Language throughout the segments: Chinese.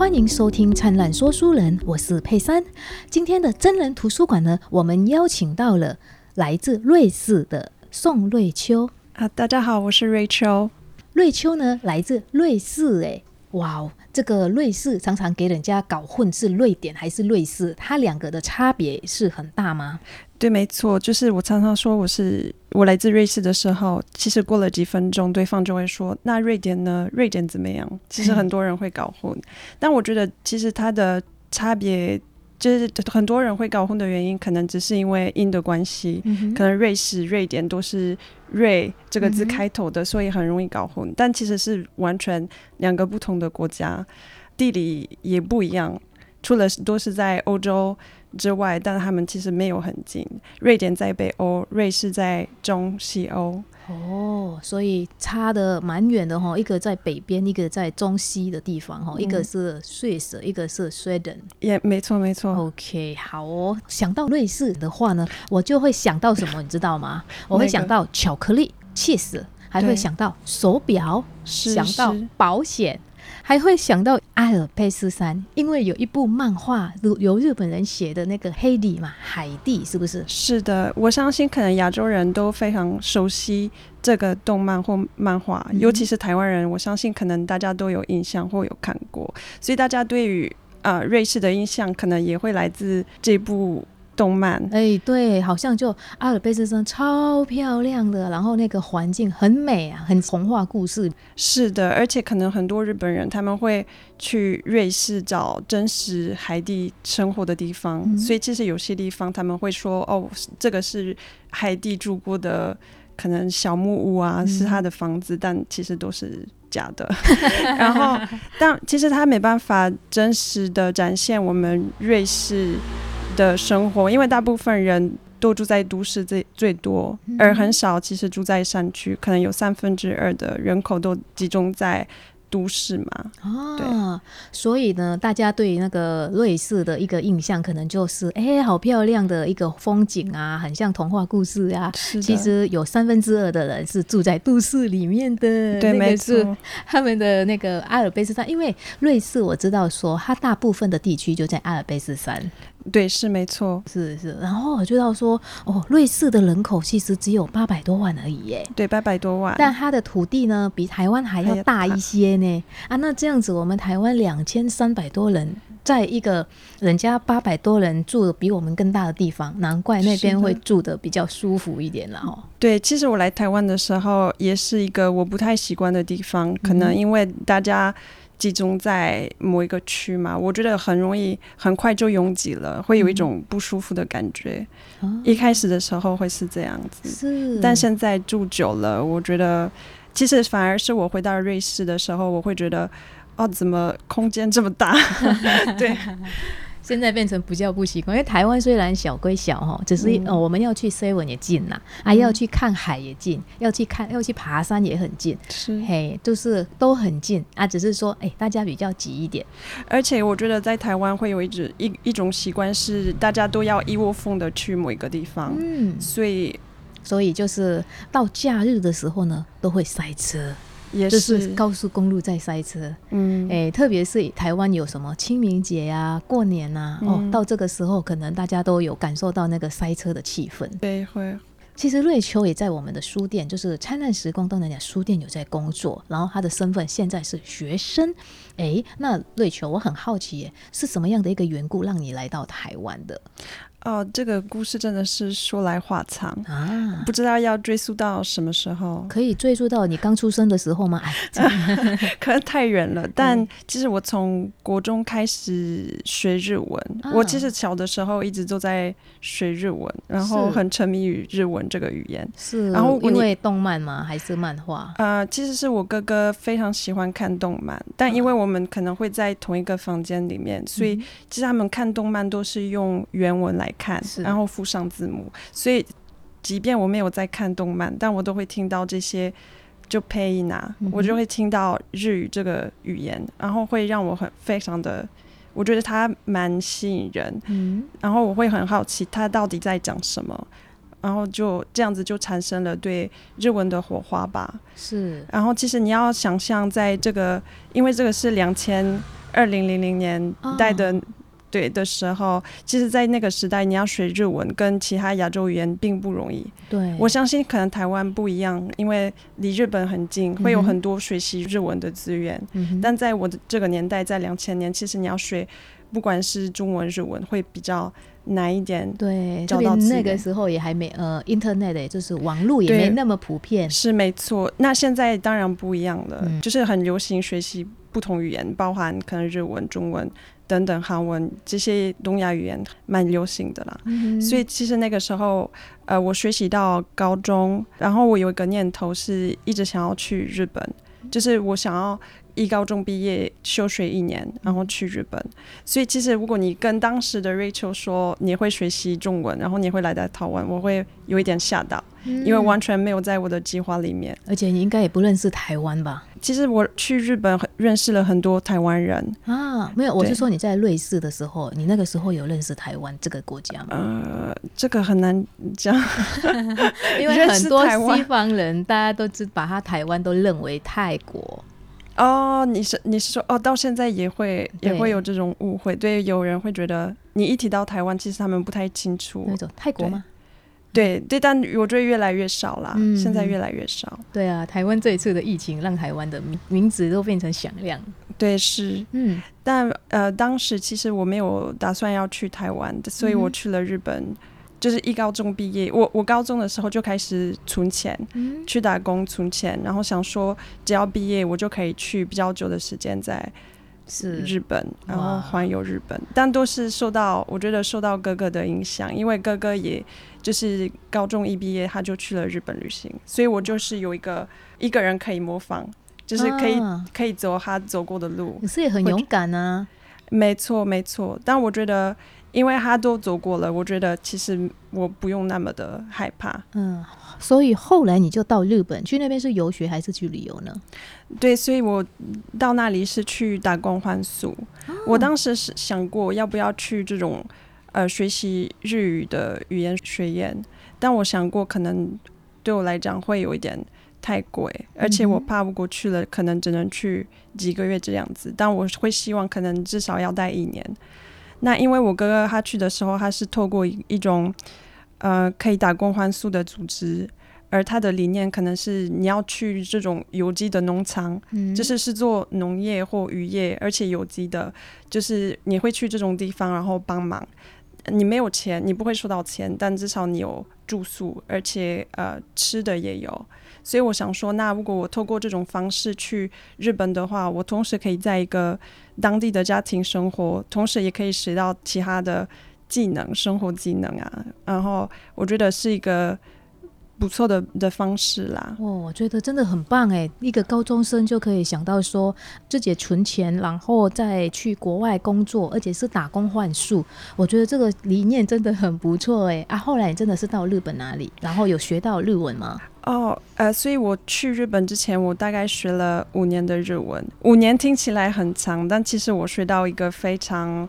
欢迎收听《灿烂说书人》，我是佩珊。今天的真人图书馆呢，我们邀请到了来自瑞士的宋瑞秋啊。大家好，我是瑞秋。瑞秋呢，来自瑞士。诶，哇哦，这个瑞士常常给人家搞混是瑞典还是瑞士，它两个的差别是很大吗？对，没错，就是我常常说我是我来自瑞士的时候，其实过了几分钟，对方就会说：“那瑞典呢？瑞典怎么样？”其实很多人会搞混，但我觉得其实它的差别就是很多人会搞混的原因，可能只是因为音的关系，可能瑞士、瑞典都是“瑞”这个字开头的，所以很容易搞混。但其实是完全两个不同的国家，地理也不一样，除了都是在欧洲。之外，但他们其实没有很近。瑞典在北欧，瑞士在中西欧。哦，所以差的蛮远的哈，一个在北边，一个在中西的地方哈，一个是瑞士，一个是 Sweden。也没错，没错。OK，好哦。想到瑞士的话呢，我就会想到什么，你知道吗？我会想到巧克力、cheese，还会想到手表，想到保险。还会想到阿尔卑斯山，因为有一部漫画由日本人写的那个黑底嘛，海地是不是？是的，我相信可能亚洲人都非常熟悉这个动漫或漫画，尤其是台湾人，我相信可能大家都有印象或有看过，所以大家对于啊瑞士的印象可能也会来自这部。动漫哎，对，好像就阿尔卑斯山超漂亮的，然后那个环境很美啊，很童话故事。是的，而且可能很多日本人他们会去瑞士找真实海地生活的地方，所以其实有些地方他们会说哦，这个是海地住过的，可能小木屋啊，是他的房子，但其实都是假的。然后，但其实他没办法真实的展现我们瑞士。的生活，因为大部分人都住在都市最最多，而很少其实住在山区，可能有三分之二的人口都集中在。都市嘛，啊，所以呢，大家对那个瑞士的一个印象，可能就是，哎，好漂亮的一个风景啊，很像童话故事啊。其实有三分之二的人是住在都市里面的，对，没错。他们的那个阿尔卑斯山，因为瑞士我知道说，它大部分的地区就在阿尔卑斯山。对，是没错，是是。然后我就要说，哦，瑞士的人口其实只有八百多万而已，耶。对，八百多万。但它的土地呢，比台湾还要大一些。呢啊，那这样子，我们台湾两千三百多人，在一个人家八百多人住的比我们更大的地方，难怪那边会住的比较舒服一点了哦。对，其实我来台湾的时候，也是一个我不太习惯的地方，可能因为大家集中在某一个区嘛，我觉得很容易很快就拥挤了，会有一种不舒服的感觉。一开始的时候会是这样子，是，但现在住久了，我觉得。其实反而是我回到瑞士的时候，我会觉得，哦，怎么空间这么大？对，现在变成不叫不习惯，因为台湾虽然小归小哈，只是哦，我们要去 seven 也近呐，啊，要去看海也近，要去看要去爬山也很近，是嘿，就是都很近啊，只是说哎，大家比较急一点。而且我觉得在台湾会有一种一一种习惯是，大家都要一窝蜂的去某一个地方，嗯，所以。所以就是到假日的时候呢，都会塞车，也是高速公路在塞车。嗯，哎，特别是台湾有什么清明节呀、过年呐，哦，到这个时候可能大家都有感受到那个塞车的气氛。对，会。其实瑞秋也在我们的书店，就是灿烂时光东南亚书店有在工作，然后他的身份现在是学生。哎，那瑞秋，我很好奇，是什么样的一个缘故让你来到台湾的？哦，这个故事真的是说来话长啊，不知道要追溯到什么时候？可以追溯到你刚出生的时候吗？哎，可能太远了。但其实我从国中开始学日文，我其实小的时候一直都在学日文，然后很沉迷于日文这个语言。是，然后因为动漫吗？还是漫画？呃，其实是我哥哥非常喜欢看动漫，但因为我们可能会在同一个房间里面，所以其实他们看动漫都是用原文来。看，然后附上字幕，所以即便我没有在看动漫，但我都会听到这些就配音啊，我就会听到日语这个语言，然后会让我很非常的，我觉得它蛮吸引人，嗯，然后我会很好奇它到底在讲什么，然后就这样子就产生了对日文的火花吧，是，然后其实你要想象在这个，因为这个是两千。二零零零年代的。对的时候，其实，在那个时代，你要学日文跟其他亚洲语言并不容易。对，我相信可能台湾不一样，因为离日本很近，会有很多学习日文的资源。但在我的这个年代，在两千年，其实你要学，不管是中文、日文，会比较难一点。对，特别那个时候也还没呃，Internet 就是网络也没那么普遍。是没错。那现在当然不一样了，就是很流行学习不同语言，包含可能日文、中文。等等，韩文这些东亚语言蛮流行的啦，所以其实那个时候，呃，我学习到高中，然后我有一个念头是一直想要去日本，就是我想要一高中毕业休学一年，然后去日本。所以其实如果你跟当时的 Rachel 说你会学习中文，然后你会来到台湾，我会有一点吓到，因为完全没有在我的计划里面，而且你应该也不认识台湾吧。其实我去日本认识了很多台湾人啊，没有，我是说你在瑞士的时候，你那个时候有认识台湾这个国家吗？呃，这个很难讲，因为很多西方人大家都只把他台湾都认为泰国。哦，你是你是说哦，到现在也会也会有这种误会，对，有人会觉得你一提到台湾，其实他们不太清楚那种泰国吗？对对，但我觉得越来越少啦，现在越来越少。对啊，台湾这一次的疫情让台湾的名名字都变成响亮。对，是，嗯，但呃，当时其实我没有打算要去台湾的，所以我去了日本，就是一高中毕业，我我高中的时候就开始存钱，去打工存钱，然后想说只要毕业，我就可以去比较久的时间在。是。日本，然后环游日本，但都是受到我觉得受到哥哥的影响，因为哥哥也就是高中一毕业他就去了日本旅行，所以我就是有一个一个人可以模仿，就是可以可以走他走过的路，可是也很勇敢啊。没错没错，但我觉得因为他都走过了，我觉得其实我不用那么的害怕。嗯。所以后来你就到日本去那边是游学还是去旅游呢？对，所以我到那里是去打工换宿。我当时是想过要不要去这种呃学习日语的语言学院，但我想过可能对我来讲会有一点太贵，而且我怕如果去了可能只能去几个月这样子。但我会希望可能至少要待一年。那因为我哥哥他去的时候，他是透过一种。呃，可以打工换宿的组织，而他的理念可能是你要去这种有机的农场，就是是做农业或渔业，而且有机的，就是你会去这种地方，然后帮忙。你没有钱，你不会收到钱，但至少你有住宿，而且呃吃的也有。所以我想说，那如果我透过这种方式去日本的话，我同时可以在一个当地的家庭生活，同时也可以学到其他的。技能，生活技能啊，然后我觉得是一个不错的的方式啦。哦，我觉得真的很棒哎，一个高中生就可以想到说自己存钱，然后再去国外工作，而且是打工换宿。我觉得这个理念真的很不错哎。啊，后来你真的是到日本哪里，然后有学到日文吗？哦，呃，所以我去日本之前，我大概学了五年的日文。五年听起来很长，但其实我学到一个非常。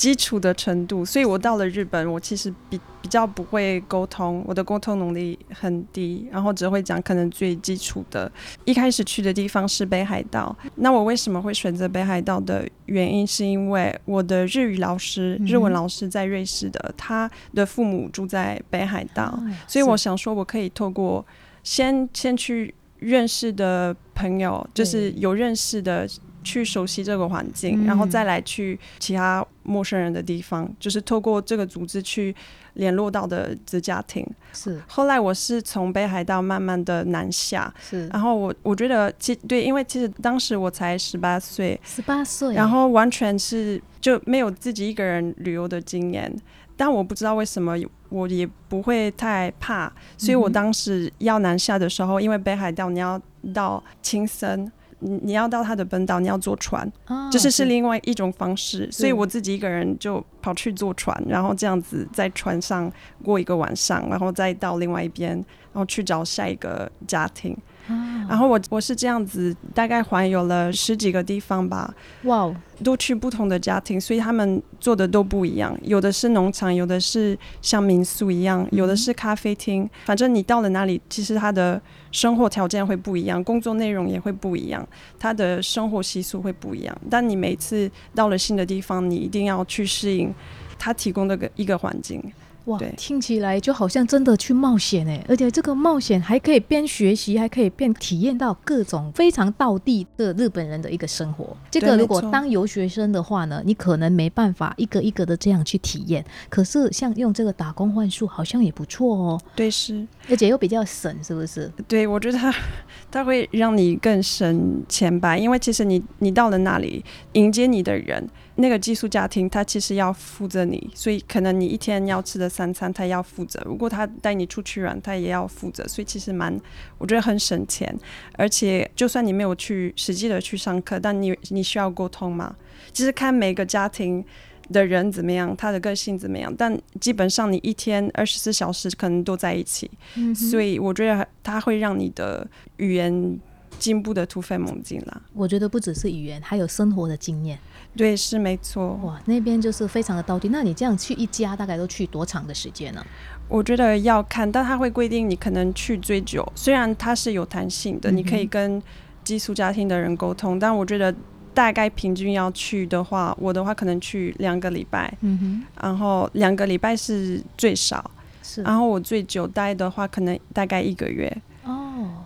基础的程度，所以我到了日本，我其实比比较不会沟通，我的沟通能力很低，然后只会讲可能最基础的。一开始去的地方是北海道，那我为什么会选择北海道的原因，是因为我的日语老师、日文老师在瑞士的，他的父母住在北海道，所以我想说，我可以透过先先去认识的朋友，就是有认识的。去熟悉这个环境，然后再来去其他陌生人的地方，就是透过这个组织去联络到的子家庭。是。后来我是从北海道慢慢的南下。是。然后我我觉得，其对，因为其实当时我才十八岁。十八岁。然后完全是就没有自己一个人旅游的经验，但我不知道为什么我也不会太怕，所以我当时要南下的时候，因为北海道你要到青森。你你要到他的本岛，你要坐船，就是是另外一种方式。所以我自己一个人就跑去坐船，然后这样子在船上过一个晚上，然后再到另外一边，然后去找下一个家庭。然后我我是这样子，大概环游了十几个地方吧。哇，都去不同的家庭，所以他们做的都不一样。有的是农场，有的是像民宿一样，有的是咖啡厅。反正你到了哪里，其实他的生活条件会不一样，工作内容也会不一样，他的生活习俗会不一样。但你每次到了新的地方，你一定要去适应他提供的个一个环境。哇，听起来就好像真的去冒险哎，而且这个冒险还可以边学习，还可以边体验到各种非常道地的日本人的一个生活。这个如果当游学生的话呢，你可能没办法一个一个的这样去体验。可是像用这个打工换宿，好像也不错哦。对，是，而且又比较省，是不是？对，我觉得它它会让你更省钱吧，因为其实你你到了那里迎接你的人。那个寄宿家庭，他其实要负责你，所以可能你一天要吃的三餐，他要负责。如果他带你出去玩，他也要负责。所以其实蛮，我觉得很省钱。而且就算你没有去实际的去上课，但你你需要沟通嘛？其实看每个家庭的人怎么样，他的个性怎么样，但基本上你一天二十四小时可能都在一起。所以我觉得他会让你的语言进步的突飞猛进啦。我觉得不只是语言，还有生活的经验。对，是没错。哇，那边就是非常的到地。那你这样去一家，大概都去多长的时间呢？我觉得要看，但他会规定你可能去最久。虽然它是有弹性的，你可以跟寄宿家庭的人沟通，但我觉得大概平均要去的话，我的话可能去两个礼拜。嗯哼。然后两个礼拜是最少。是。然后我最久待的话，可能大概一个月。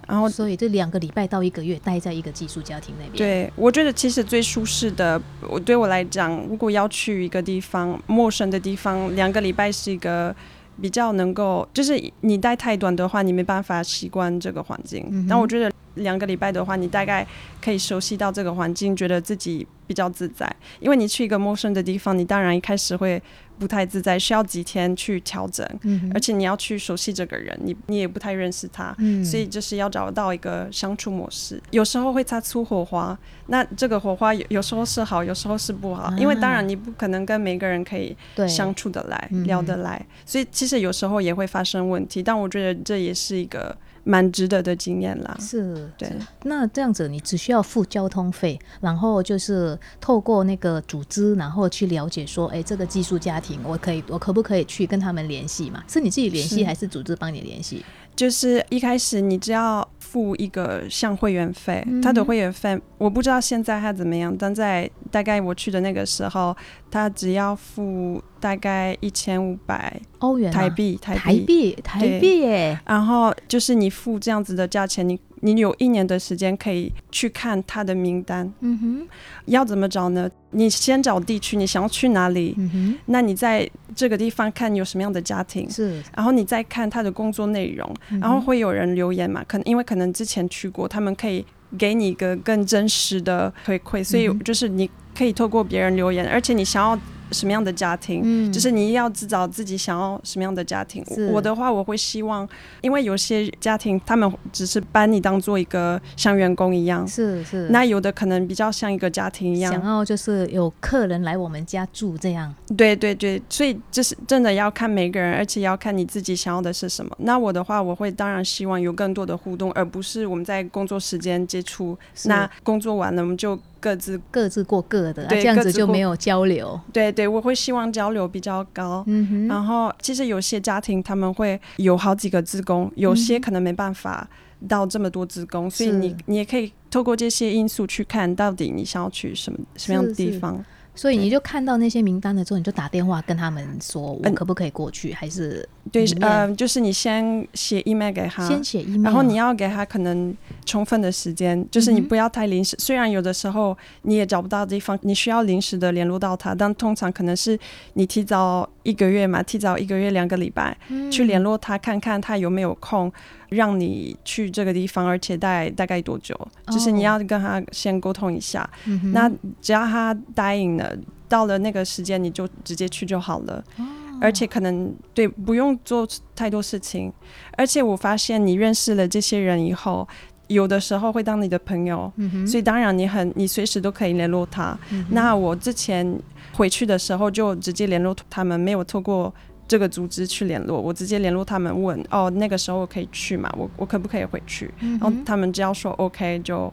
然后，所以这两个礼拜到一个月待在一个寄宿家庭那边。对，我觉得其实最舒适的，我对我来讲，如果要去一个地方陌生的地方，两个礼拜是一个比较能够，就是你待太短的话，你没办法习惯这个环境。但我觉得两个礼拜的话，你大概可以熟悉到这个环境，觉得自己比较自在。因为你去一个陌生的地方，你当然一开始会。不太自在，需要几天去调整，而且你要去熟悉这个人，你你也不太认识他，所以就是要找到一个相处模式。有时候会擦出火花，那这个火花有有时候是好，有时候是不好，因为当然你不可能跟每个人可以相处得来、聊得来，所以其实有时候也会发生问题。但我觉得这也是一个。蛮值得的经验啦，是对。那这样子，你只需要付交通费，然后就是透过那个组织，然后去了解说，哎，这个寄宿家庭，我可以，我可不可以去跟他们联系嘛？是你自己联系，还是组织帮你联系？就是一开始你只要付一个像会员费，他的会员费我不知道现在他怎么样，但在大概我去的那个时候，他只要付大概一千五百欧元台币，台币台币耶。然后就是你付这样子的价钱，你。你有一年的时间可以去看他的名单。嗯哼，要怎么找呢？你先找地区，你想要去哪里？嗯哼，那你在这个地方看有什么样的家庭？是，然后你再看他的工作内容，然后会有人留言嘛？可能因为可能之前去过，他们可以给你一个更真实的回馈，所以就是你可以透过别人留言，而且你想要。什么样的家庭？嗯，就是你要制造自己想要什么样的家庭。我的话，我会希望，因为有些家庭他们只是把你当做一个像员工一样，是是。那有的可能比较像一个家庭一样，想要就是有客人来我们家住这样。对对对，所以就是真的要看每个人，而且要看你自己想要的是什么。那我的话，我会当然希望有更多的互动，而不是我们在工作时间接触。那工作完了，我们就。各自各自过各的，这样子就没有交流。对对，我会希望交流比较高。嗯哼。然后，其实有些家庭他们会有好几个职工，有些可能没办法到这么多职工，所以你你也可以透过这些因素去看到底你想要去什么什么样的地方。所以你就看到那些名单了之后，你就打电话跟他们说，我可不可以过去？还是对，嗯，就是你先写 email 给他，先写 email，然后你要给他可能充分的时间，就是你不要太临时。虽然有的时候你也找不到地方，你需要临时的联络到他，但通常可能是你提早一个月嘛，提早一个月两个礼拜去联络他，看看他有没有空。让你去这个地方，而且待大概多久？就是你要跟他先沟通一下。那只要他答应了，到了那个时间你就直接去就好了。而且可能对不用做太多事情。而且我发现你认识了这些人以后，有的时候会当你的朋友。所以当然你很你随时都可以联络他。那我之前回去的时候就直接联络他们，没有透过。这个组织去联络，我直接联络他们问，哦，那个时候我可以去嘛？我我可不可以回去？然后他们只要说 OK 就。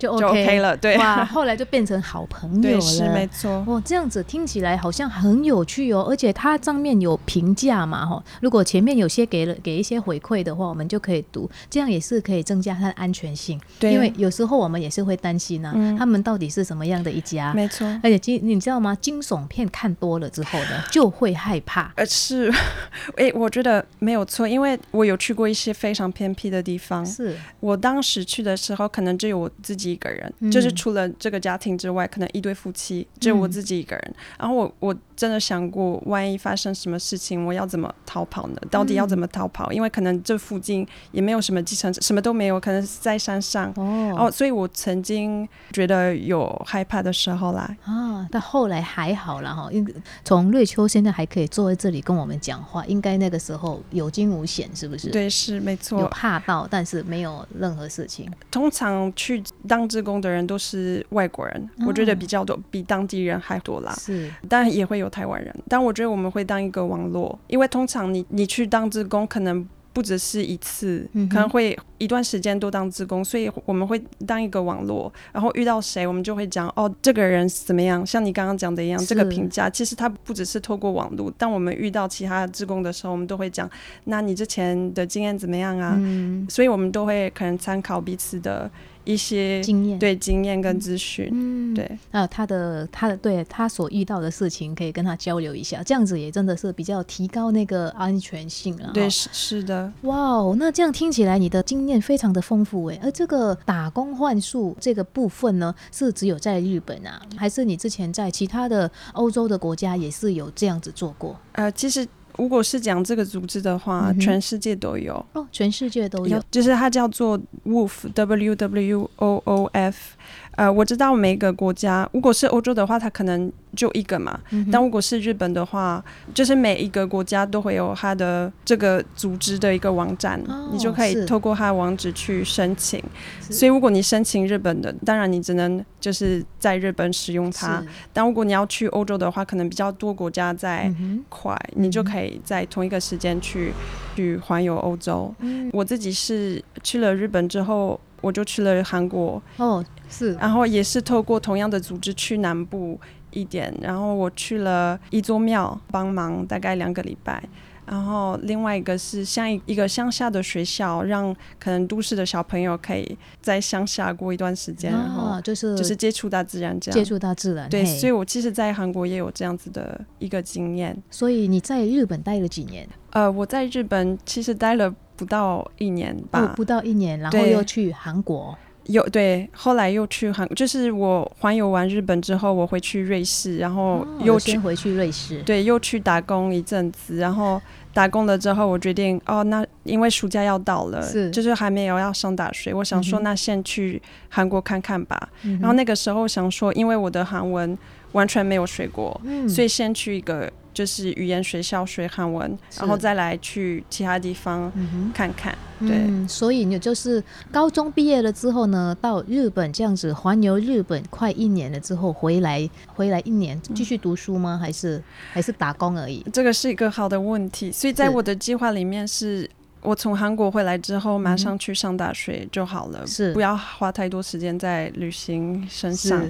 就 OK 了，对哇，后来就变成好朋友了，是没错。哦，这样子听起来好像很有趣哦，而且它上面有评价嘛，哈。如果前面有些给了给一些回馈的话，我们就可以读，这样也是可以增加它的安全性。对，因为有时候我们也是会担心呢，他们到底是什么样的一家？没错。而且惊，你知道吗？惊悚片看多了之后呢，就会害怕。呃，是，哎，我觉得没有错，因为我有去过一些非常偏僻的地方。是我当时去的时候，可能只有我自己一个人，就是。除了这个家庭之外，可能一对夫妻，只有我自己一个人。然后我我真的想过，万一发生什么事情，我要怎么逃跑呢？到底要怎么逃跑？因为可能这附近也没有什么计程车，什么都没有，可能是在山上。哦，哦所以我曾经觉得有害怕的时候啦。啊，但后来还好了哈。因从瑞秋现在还可以坐在这里跟我们讲话，应该那个时候有惊无险，是不是？对，是没错。有怕到，但是没有任何事情。通常去当职工的人都是外国人，我觉得比较多，比当地人还多啦。是，当然也会有台湾人，但我觉得我们会当一个网络，因为通常你你去当职工可能。不只是一次，可能会一段时间都当职工，所以我们会当一个网络，然后遇到谁，我们就会讲哦，这个人怎么样？像你刚刚讲的一样，这个评价其实他不只是透过网络，当我们遇到其他职工的时候，我们都会讲，那你之前的经验怎么样啊？嗯，所以我们都会可能参考彼此的。一些经验，对经验跟资讯，嗯，对，啊，他的他的对他所遇到的事情，可以跟他交流一下，这样子也真的是比较提高那个安全性了。对，是是的。哇哦，那这样听起来你的经验非常的丰富哎，而这个打工换术这个部分呢，是只有在日本啊，还是你之前在其他的欧洲的国家也是有这样子做过？呃，其实。如果是讲这个组织的话，全世界都有哦，全世界都有，就是它叫做 WOOF，W W O O F。呃，我知道每个国家，如果是欧洲的话，它可能就一个嘛。但如果是日本的话，就是每一个国家都会有它的这个组织的一个网站，你就可以透过它的网址去申请。所以如果你申请日本的，当然你只能就是在日本使用它。但如果你要去欧洲的话，可能比较多国家在快，你就可以在同一个时间去去环游欧洲。我自己是去了日本之后。我就去了韩国哦，是，然后也是透过同样的组织去南部一点，然后我去了一座庙帮忙，大概两个礼拜，然后另外一个是像一一个乡下的学校，让可能都市的小朋友可以在乡下过一段时间，然后就是就是接触大自然这样，接触大自然，对，所以我其实，在韩国也有这样子的一个经验。所以你在日本待了几年？呃，我在日本其实待了。不到一年吧，不到一年，然后又去韩国，又对，后来又去韩，就是我环游完日本之后，我回去瑞士，然后又先回去瑞士，对，又去打工一阵子，然后打工了之后，我决定哦，那因为暑假要到了，是，就是还没有要上大学，我想说那先去韩国看看吧，然后那个时候想说，因为我的韩文完全没有学过，所以先去一个。就是语言学校学韩文，然后再来去其他地方看看。对，所以你就是高中毕业了之后呢，到日本这样子环游日本快一年了之后回来，回来一年继续读书吗？还是还是打工而已？这个是一个好的问题。所以在我的计划里面是。我从韩国回来之后，马上去上大学就好了，是不要花太多时间在旅行身上。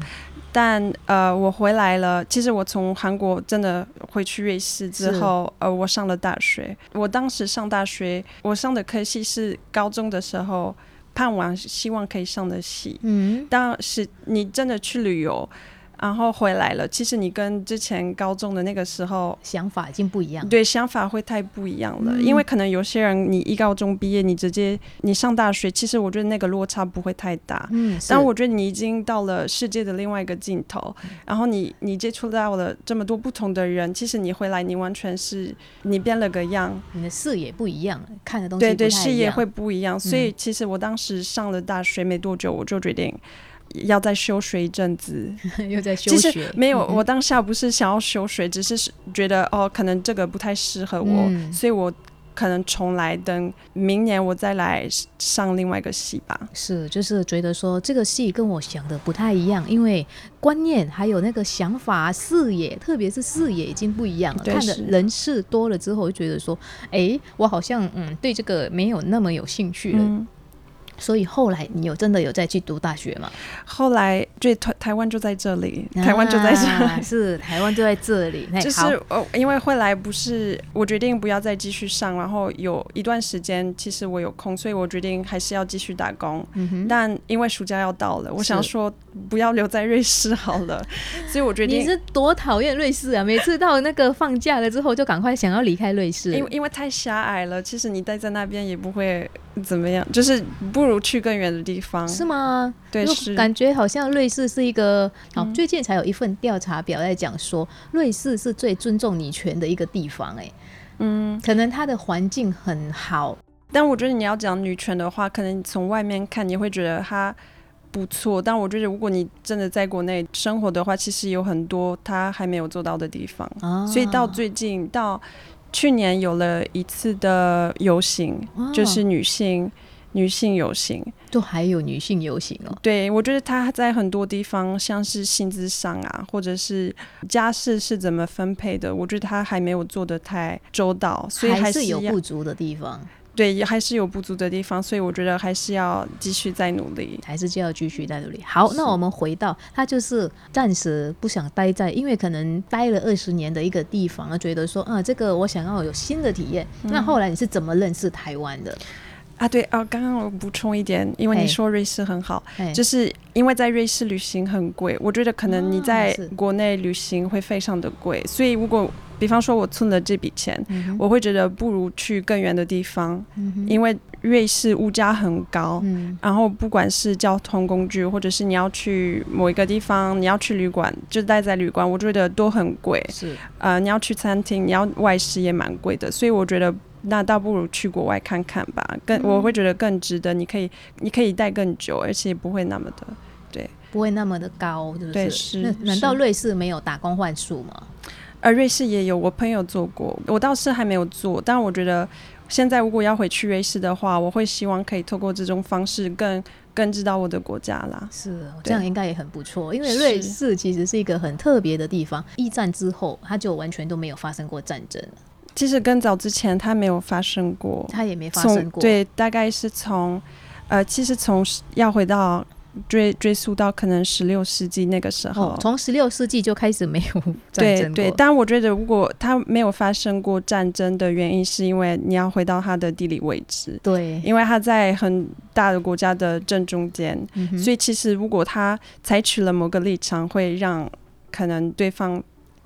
但呃，我回来了。其实我从韩国真的回去瑞士之后，呃，我上了大学。我当时上大学，我上的科系是高中的时候盼望希望可以上的系。嗯，当时你真的去旅游。然后回来了，其实你跟之前高中的那个时候想法已经不一样，对，想法会太不一样了。因为可能有些人，你一高中毕业，你直接你上大学，其实我觉得那个落差不会太大。嗯，但我觉得你已经到了世界的另外一个尽头，然后你你接触到了这么多不同的人，其实你回来，你完全是你变了个样，你的视野不一样，看的东西对对，视野会不一样。所以其实我当时上了大学没多久，我就决定。要再休学一阵子，又在休学。没有，我当下不是想要休学，只是觉得哦，可能这个不太适合我，所以我。可能重来，等明年我再来上另外一个戏吧。是，就是觉得说这个戏跟我想的不太一样，因为观念还有那个想法、视野，特别是视野已经不一样了。看的人事多了之后，就觉得说，哎，我好像嗯对这个没有那么有兴趣了。所以后来你有真的有再去读大学吗？后来就台台湾就在这里，台湾就在这里，是台湾就在这里。就是哦，因为后来不是我决定不要再继续上，然后有一段时间其实我有空，所以我决定还是要继续打工。嗯但因为暑假要到了，我想说不要留在瑞士好了，所以我决定。你是多讨厌瑞士啊！每次到那个放假了之后，就赶快想要离开瑞士，因为因为太狭隘了。其实你待在那边也不会怎么样，就是不。如去更远的地方是吗？对，是感觉好像瑞士是一个好。最近才有一份调查表在讲说，瑞士是最尊重女权的一个地方。哎，嗯，可能它的环境很好，但我觉得你要讲女权的话，可能从外面看你会觉得它不错。但我觉得如果你真的在国内生活的话，其实有很多他还没有做到的地方。所以到最近到去年有了一次的游行，就是女性。女性游行，都还有女性游行哦。对，我觉得他在很多地方，像是薪资上啊，或者是家事是怎么分配的，我觉得他还没有做的太周到，所以还是有不足的地方。对，也还是有不足的地方，所以我觉得还是要继续再努力，还是就要继续再努力。好，那我们回到他就是暂时不想待在，因为可能待了二十年的一个地方，觉得说啊，这个我想要有新的体验。那后来你是怎么认识台湾的？啊，对啊，刚刚我补充一点，因为你说瑞士很好，就是因为在瑞士旅行很贵，我觉得可能你在国内旅行会非常的贵，所以如果比方说我存了这笔钱，我会觉得不如去更远的地方，因为瑞士物价很高，然后不管是交通工具，或者是你要去某一个地方，你要去旅馆，就待在旅馆，我觉得都很贵，是，呃，你要去餐厅，你要外食也蛮贵的，所以我觉得。那倒不如去国外看看吧，更我会觉得更值得。你可以，你可以待更久，而且不会那么的，对，不会那么的高，是不是？对，是。难道瑞士没有打工换数吗？呃，瑞士也有，我朋友做过，我倒是还没有做。但我觉得现在如果要回去瑞士的话，我会希望可以透过这种方式更更知道我的国家啦。是，这样应该也很不错，因为瑞士其实是一个很特别的地方。一战之后，它就完全都没有发生过战争。其实更早之前，它没有发生过，它也没发生过。对，大概是从，呃，其实从要回到追追溯到可能十六世纪那个时候，从十六世纪就开始没有战争对对，但我觉得如果它没有发生过战争的原因，是因为你要回到它的地理位置。对，因为它在很大的国家的正中间，所以其实如果它采取了某个立场，会让可能对方。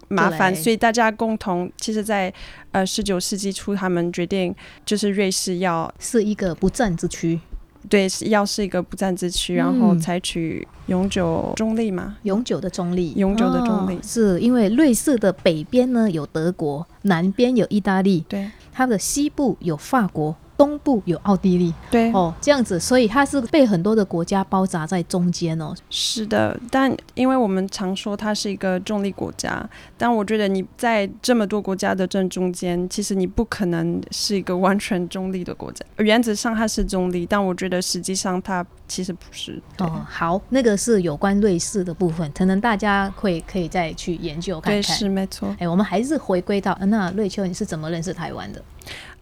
麻烦，所以大家共同，其实，在呃十九世纪初，他们决定就是瑞士要是一个不战之区，对，要是一个不战之区，然后采取永久中立嘛，永久的中立，永久的中立，是因为瑞士的北边呢有德国，南边有意大利，对，它的西部有法国。东部有奥地利，对哦，这样子，所以它是被很多的国家包扎在中间哦。是的，但因为我们常说它是一个中立国家，但我觉得你在这么多国家的正中间，其实你不可能是一个完全中立的国家。原则上它是中立，但我觉得实际上它其实不是。哦，好，那个是有关瑞士的部分，可能大家会可以再去研究看看。对，是没错。哎，我们还是回归到那瑞秋，你是怎么认识台湾的？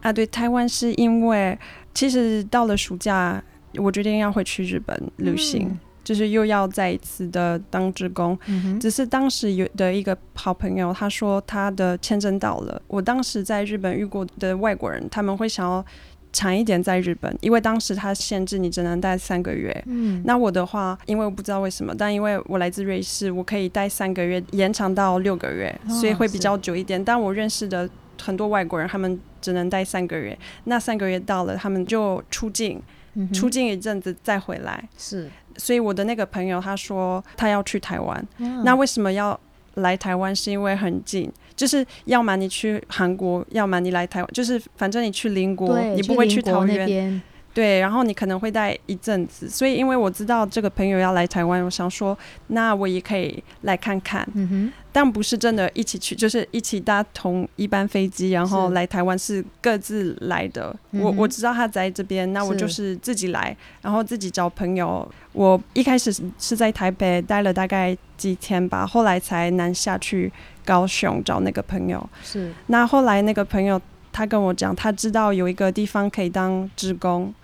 啊，对，台湾是因为其实到了暑假，我决定要回去日本旅行，就是又要再一次的当职工。只是当时有的一个好朋友，他说他的签证到了。我当时在日本遇过的外国人，他们会想要长一点在日本，因为当时他限制你只能待三个月。嗯，那我的话，因为我不知道为什么，但因为我来自瑞士，我可以待三个月，延长到六个月，所以会比较久一点。但我认识的。很多外国人他们只能待三个月，那三个月到了，他们就出境，出境一阵子再回来。是，所以我的那个朋友他说他要去台湾，那为什么要来台湾？是因为很近，就是要么你去韩国，要么你来台湾，就是反正你去邻国，你不会去桃园。对，然后你可能会待一阵子，所以因为我知道这个朋友要来台湾，我想说，那我也可以来看看。嗯哼，但不是真的一起去，就是一起搭同一班飞机，然后来台湾是各自来的。我我知道他在这边，那我就是自己来，然后自己找朋友。我一开始是在台北待了大概几天吧，后来才南下去高雄找那个朋友。是，那后来那个朋友他跟我讲，他知道有一个地方可以当职工。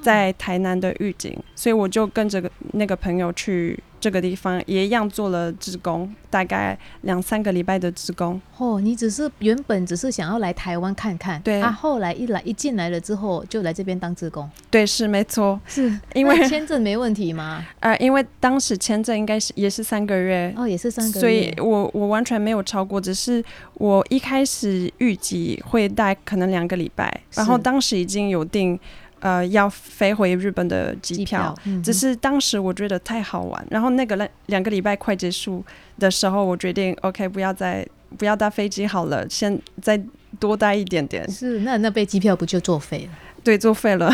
在台南的预警，所以我就跟着那个朋友去这个地方，也一样做了职工，大概两三个礼拜的职工。哦，你只是原本只是想要来台湾看看，对啊，后来一来一进来了之后，就来这边当职工。对，是没错，是因为签证没问题吗？呃，因为当时签证应该是也是三个月，哦，也是三个月，所以我我完全没有超过，只是我一开始预计会待可能两个礼拜，然后当时已经有订。呃，要飞回日本的机票，只是当时我觉得太好玩。然后那个两两个礼拜快结束的时候，我决定 OK，不要再不要搭飞机好了，先再多待一点点。是，那那被机票不就作废了？对，作废了。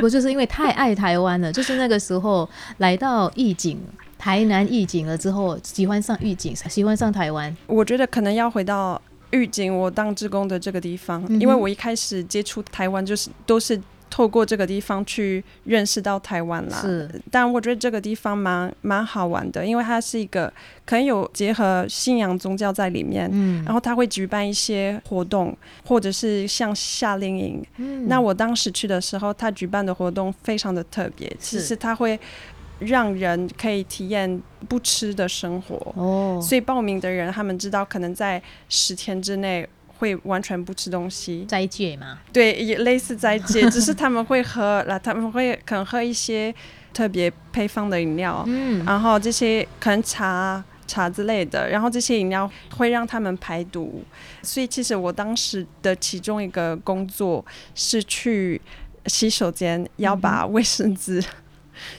不就是因为太爱台湾了？就是那个时候来到义井台南义井了之后，喜欢上义景，喜欢上台湾。我觉得可能要回到玉景我当职工的这个地方，因为我一开始接触台湾就是都是。透过这个地方去认识到台湾啦，是。但我觉得这个地方蛮蛮好玩的，因为它是一个可能有结合信仰宗教在里面，嗯。然后他会举办一些活动，或者是像夏令营。嗯。那我当时去的时候，他举办的活动非常的特别，其实他会让人可以体验不吃的生活。哦。所以报名的人，他们知道可能在十天之内。会完全不吃东西，斋戒吗？对，也类似斋戒，只是他们会喝，那他们会可能喝一些特别配方的饮料，嗯，然后这些可能茶茶之类的，然后这些饮料会让他们排毒。所以其实我当时的其中一个工作是去洗手间，要把卫生纸，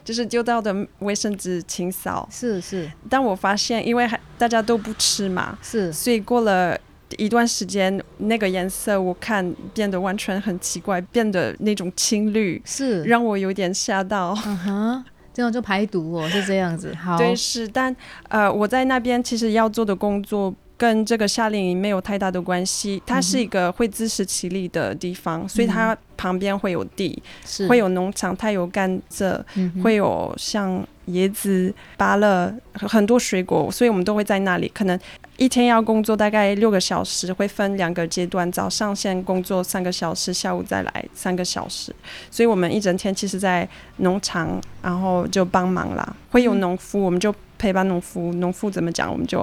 就是丢到的卫生纸清扫。是是，但我发现，因为还大家都不吃嘛，是，所以过了。一段时间，那个颜色我看变得完全很奇怪，变得那种青绿，是让我有点吓到。嗯哼，这样就排毒哦，是这样子。好，对，是，但呃，我在那边其实要做的工作跟这个夏令营没有太大的关系。它是一个会自食其力的地方，所以它旁边会有地，会有农场，它有甘蔗，会有像椰子、芭乐很多水果，所以我们都会在那里可能。一天要工作大概六个小时，会分两个阶段，早上先工作三个小时，下午再来三个小时。所以我们一整天其实，在农场，然后就帮忙啦。会有农夫，我们就陪伴农夫。农夫怎么讲，我们就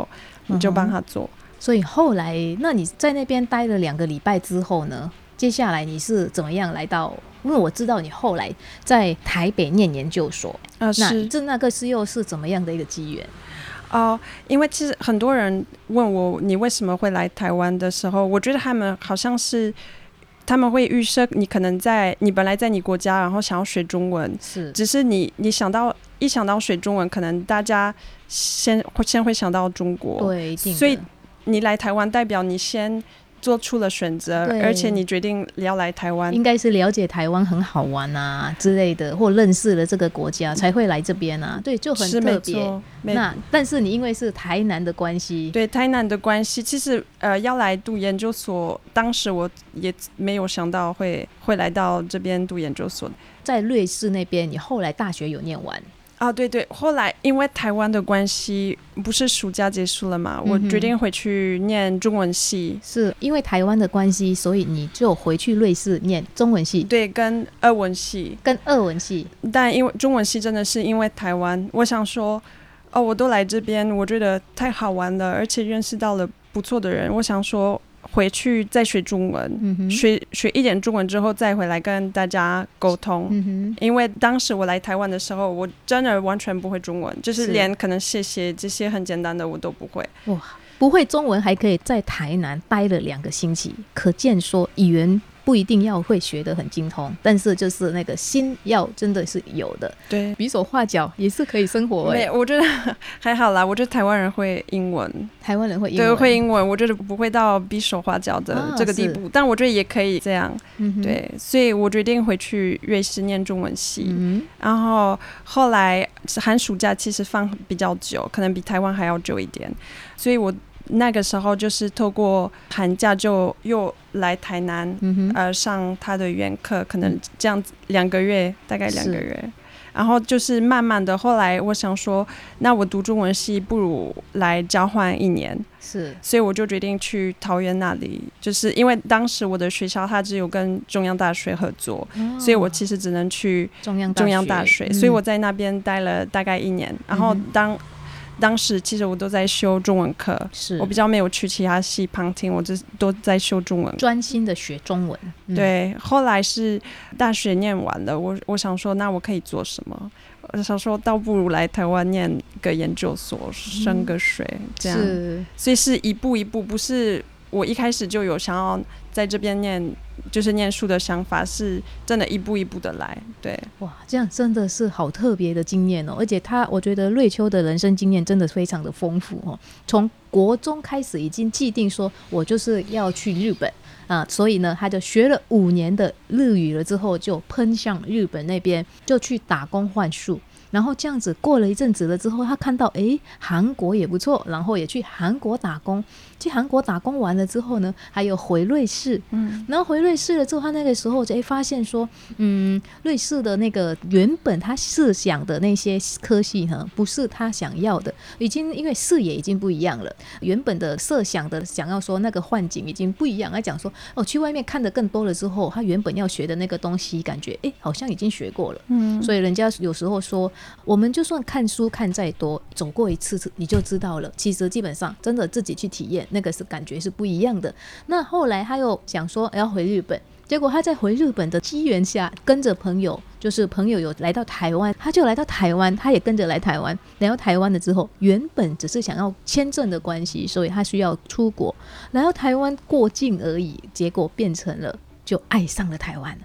我们就帮他做。所以后来，那你在那边待了两个礼拜之后呢？接下来你是怎么样来到？因为我知道你后来在台北念研究所啊，是这那个是又是怎么样的一个机缘？哦，因为其实很多人问我你为什么会来台湾的时候，我觉得他们好像是他们会预设你可能在你本来在你国家，然后想要学中文，是，只是你你想到一想到学中文，可能大家先会先会想到中国，对，所以你来台湾代表你先。做出了选择，而且你决定要来台湾，应该是了解台湾很好玩啊之类的，或认识了这个国家才会来这边啊。对，就很特别。那但是你因为是台南的关系，对台南的关系，其实呃要来读研究所，当时我也没有想到会会来到这边读研究所。在瑞士那边，你后来大学有念完。啊，对对，后来因为台湾的关系，不是暑假结束了嘛，我决定回去念中文系。是因为台湾的关系，所以你就回去瑞士念中文系。对，跟俄文系，跟俄文系。但因为中文系真的是因为台湾，我想说，哦，我都来这边，我觉得太好玩了，而且认识到了不错的人，我想说。回去再学中文，学学一点中文之后再回来跟大家沟通。因为当时我来台湾的时候，我真的完全不会中文，就是连可能谢谢这些很简单的我都不会。哇，不会中文还可以在台南待了两个星期，可见说语言不一定要会学得很精通，但是就是那个心要真的是有的。对，比手画脚也是可以生活哎、没，我觉得还好啦。我觉得台湾人会英文，台湾人会英文对，会英文，我觉得不会到比手画脚的这个地步，但我觉得也可以这样。嗯，对，所以我决定回去瑞士念中文系。嗯然后后来寒暑假其实放比较久，可能比台湾还要久一点，所以我那个时候就是透过寒假就又来台南，呃，上他的语言课，可能这样子两个月，大概两个月。然后就是慢慢的，后来我想说，那我读中文系不如来交换一年，是。所以我就决定去桃园那里，就是因为当时我的学校它只有跟中央大学合作，所以我其实只能去中央中央大学，嗯所以我在那边待了大概一年。然后当当时其实我都在修中文课，是我比较没有去其他系旁听，我只都在修中文。专心的学中文，嗯，对，后来是大学念完了，我我想说，那我可以做什么？我想说，倒不如来台湾念个研究所，升个学，这样。是所以是一步一步，不是我一开始就有想要在这边念，就是念书的想法，是真的一步一步的来。对，哇，这样真的是好特别的经验哦！而且他，我觉得瑞秋的人生经验真的非常的丰富哦。从国中开始已经既定说，我就是要去日本啊，所以呢，他就学了五年的日语了之后，就喷向日本那边，就去打工换数。然后这样子过了一阵子了之后，他看到诶韩国也不错，然后也去韩国打工。去韩国打工完了之后呢，还有回瑞士，嗯，然后回瑞士了之后，他那个时候就诶发现说，嗯，瑞士的那个原本他设想的那些科系呢，不是他想要的，已经因为视野已经不一样了，原本的设想的想要说那个幻境已经不一样，他讲说哦，去外面看的更多了之后，他原本要学的那个东西，感觉诶好像已经学过了，嗯，所以人家有时候说，我们就算看书看再多，走过一次次你就知道了。其实基本上真的自己去体验，那个是感觉是不一样的。那后来他又想说要回日本，结果他在回日本的机缘下，跟着朋友，就是朋友有来到台湾，他就来到台湾，他也跟着来台湾。来到台湾了之后，原本只是想要签证的关系，所以他需要出国，来到台湾过境而已，结果变成了。就爱上了台湾，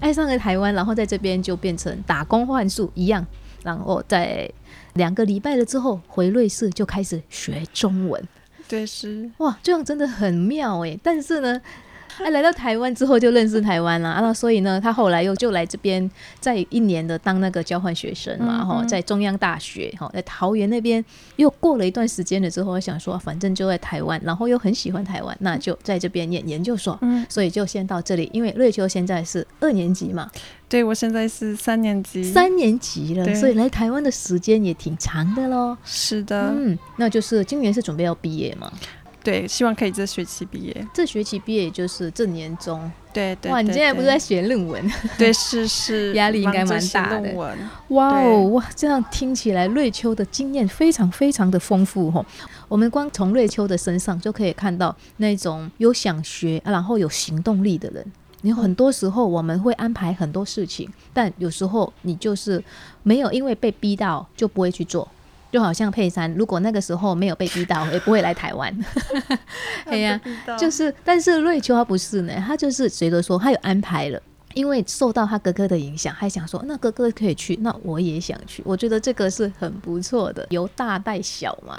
爱上了台湾，然后在这边就变成打工换宿一样，然后在两个礼拜了之后回瑞士就开始学中文，对是，哇，这样真的很妙诶。但是呢，哎，来到台湾之后就认识台湾了啊，那所以呢，他后来又就来这边，在一年的当那个交换学生嘛，哈、嗯。嗯在中央大学，哈，在桃园那边又过了一段时间了之后，我想说，反正就在台湾，然后又很喜欢台湾，那就在这边念研究所，嗯，所以就先到这里，因为瑞秋现在是二年级嘛，对我现在是三年级，三年级了，所以来台湾的时间也挺长的喽。是的，嗯，那就是今年是准备要毕业嘛？对，希望可以这学期毕业。这学期毕业也就是这年中。对对，哇，你现在不是在写论文？对是是，压力应该蛮大的论文哇哦哇，这样听起来瑞秋的经验非常非常的丰富吼。我们光从瑞秋的身上就可以看到那种有想学，啊然后有行动力的人。你有很多时候我们会安排很多事情，但有时候你就是没有因为被逼到就不会去做。就好像佩珊，如果那个时候没有被逼到，也不会来台湾。哎呀，就是，但是瑞秋他不是呢，他就是觉得说他有安排了。因为受到他哥哥的影响，还想说那哥哥可以去，那我也想去。我觉得这个是很不错的，由大带小嘛。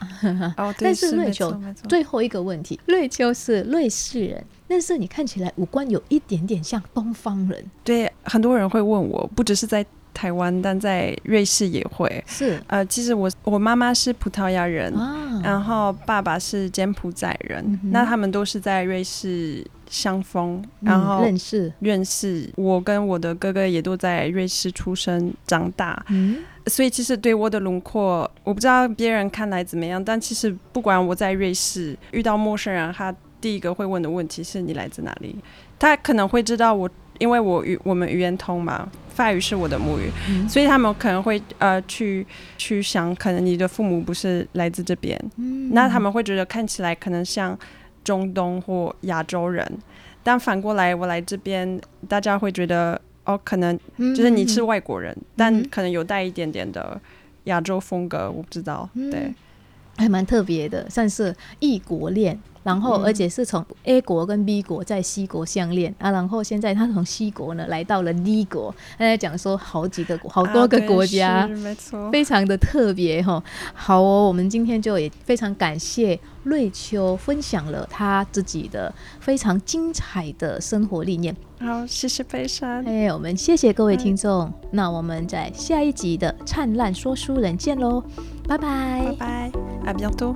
哦，对但是瑞秋最后一个问题，瑞秋是瑞士人，但是你看起来五官有一点点像东方人，对很多人会问我，不只是在台湾，但在瑞士也会。是。呃，其实我我妈妈是葡萄牙人，啊，然后爸爸是柬埔寨人，嗯那他们都是在瑞士相逢，嗯然后认识，认识。我跟我的哥哥也都在瑞士出生长大，嗯，所以其实对我的轮廓，我不知道别人看来怎么样，但其实不管我在瑞士遇到陌生人，他第一个会问的问题是你来自哪里？他可能会知道我，因为我语我们语言通嘛，法语是我的母语，嗯。所以他们可能会呃去去想，可能你的父母不是来自这边，嗯。那他们会觉得看起来可能像中东或亚洲人，但反过来我来这边，大家会觉得哦，可能就是你是外国人，但嗯。可能有带一点点的亚洲风格，我不知道。嗯。对，还蛮特别的，算是异国恋。然后，而且是从 A 国跟 B 国在 C 国相恋啊，然后现在他从 C 国呢来到了 D 国，他在讲说好几个好多个国家，没错，非常的特别哈。好哦，我们今天就也非常感谢瑞秋分享了他自己的非常精彩的生活理念。好，谢谢悲山。哎，我们谢谢各位听众，那我们在下一集的灿烂说书人见喽，拜拜，拜拜，阿比较多。